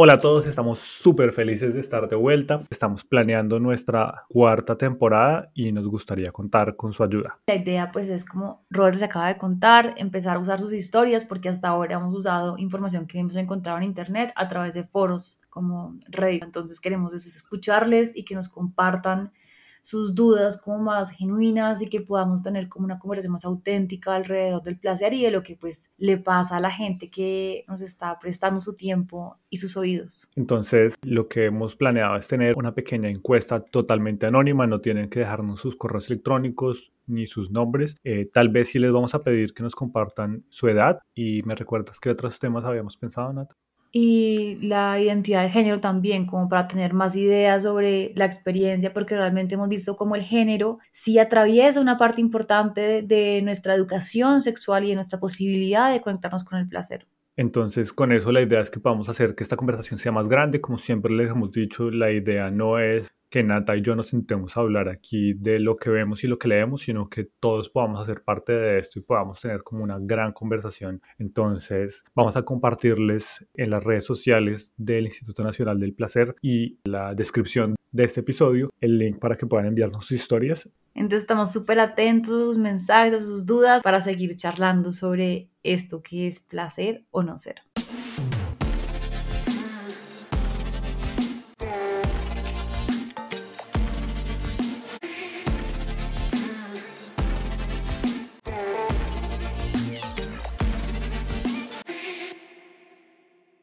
Hola a todos, estamos súper felices de estar de vuelta. Estamos planeando nuestra cuarta temporada y nos gustaría contar con su ayuda. La idea pues es como Robert se acaba de contar, empezar a usar sus historias porque hasta ahora hemos usado información que hemos encontrado en internet a través de foros como Reddit. Entonces queremos escucharles y que nos compartan sus dudas como más genuinas y que podamos tener como una conversación más auténtica alrededor del placer y de lo que pues le pasa a la gente que nos está prestando su tiempo y sus oídos. Entonces lo que hemos planeado es tener una pequeña encuesta totalmente anónima, no tienen que dejarnos sus correos electrónicos ni sus nombres. Eh, tal vez sí les vamos a pedir que nos compartan su edad y me recuerdas que otros temas habíamos pensado, Nata y la identidad de género también, como para tener más ideas sobre la experiencia, porque realmente hemos visto como el género sí atraviesa una parte importante de, nuestra educación sexual y de nuestra posibilidad de conectarnos con el placer. Entonces, con eso la idea es que podamos hacer que esta conversación sea más grande. Como siempre les hemos dicho, la idea no es que Nata y yo nos sentemos a hablar aquí de lo que vemos y lo que leemos, sino que todos podamos hacer parte de esto y podamos tener como una gran conversación. Entonces, vamos a compartirles en las redes sociales del Instituto Nacional del Placer y la descripción de este episodio el link para que puedan enviarnos sus historias. Entonces, estamos súper atentos a sus mensajes, a sus dudas para seguir charlando sobre esto que es placer o no ser.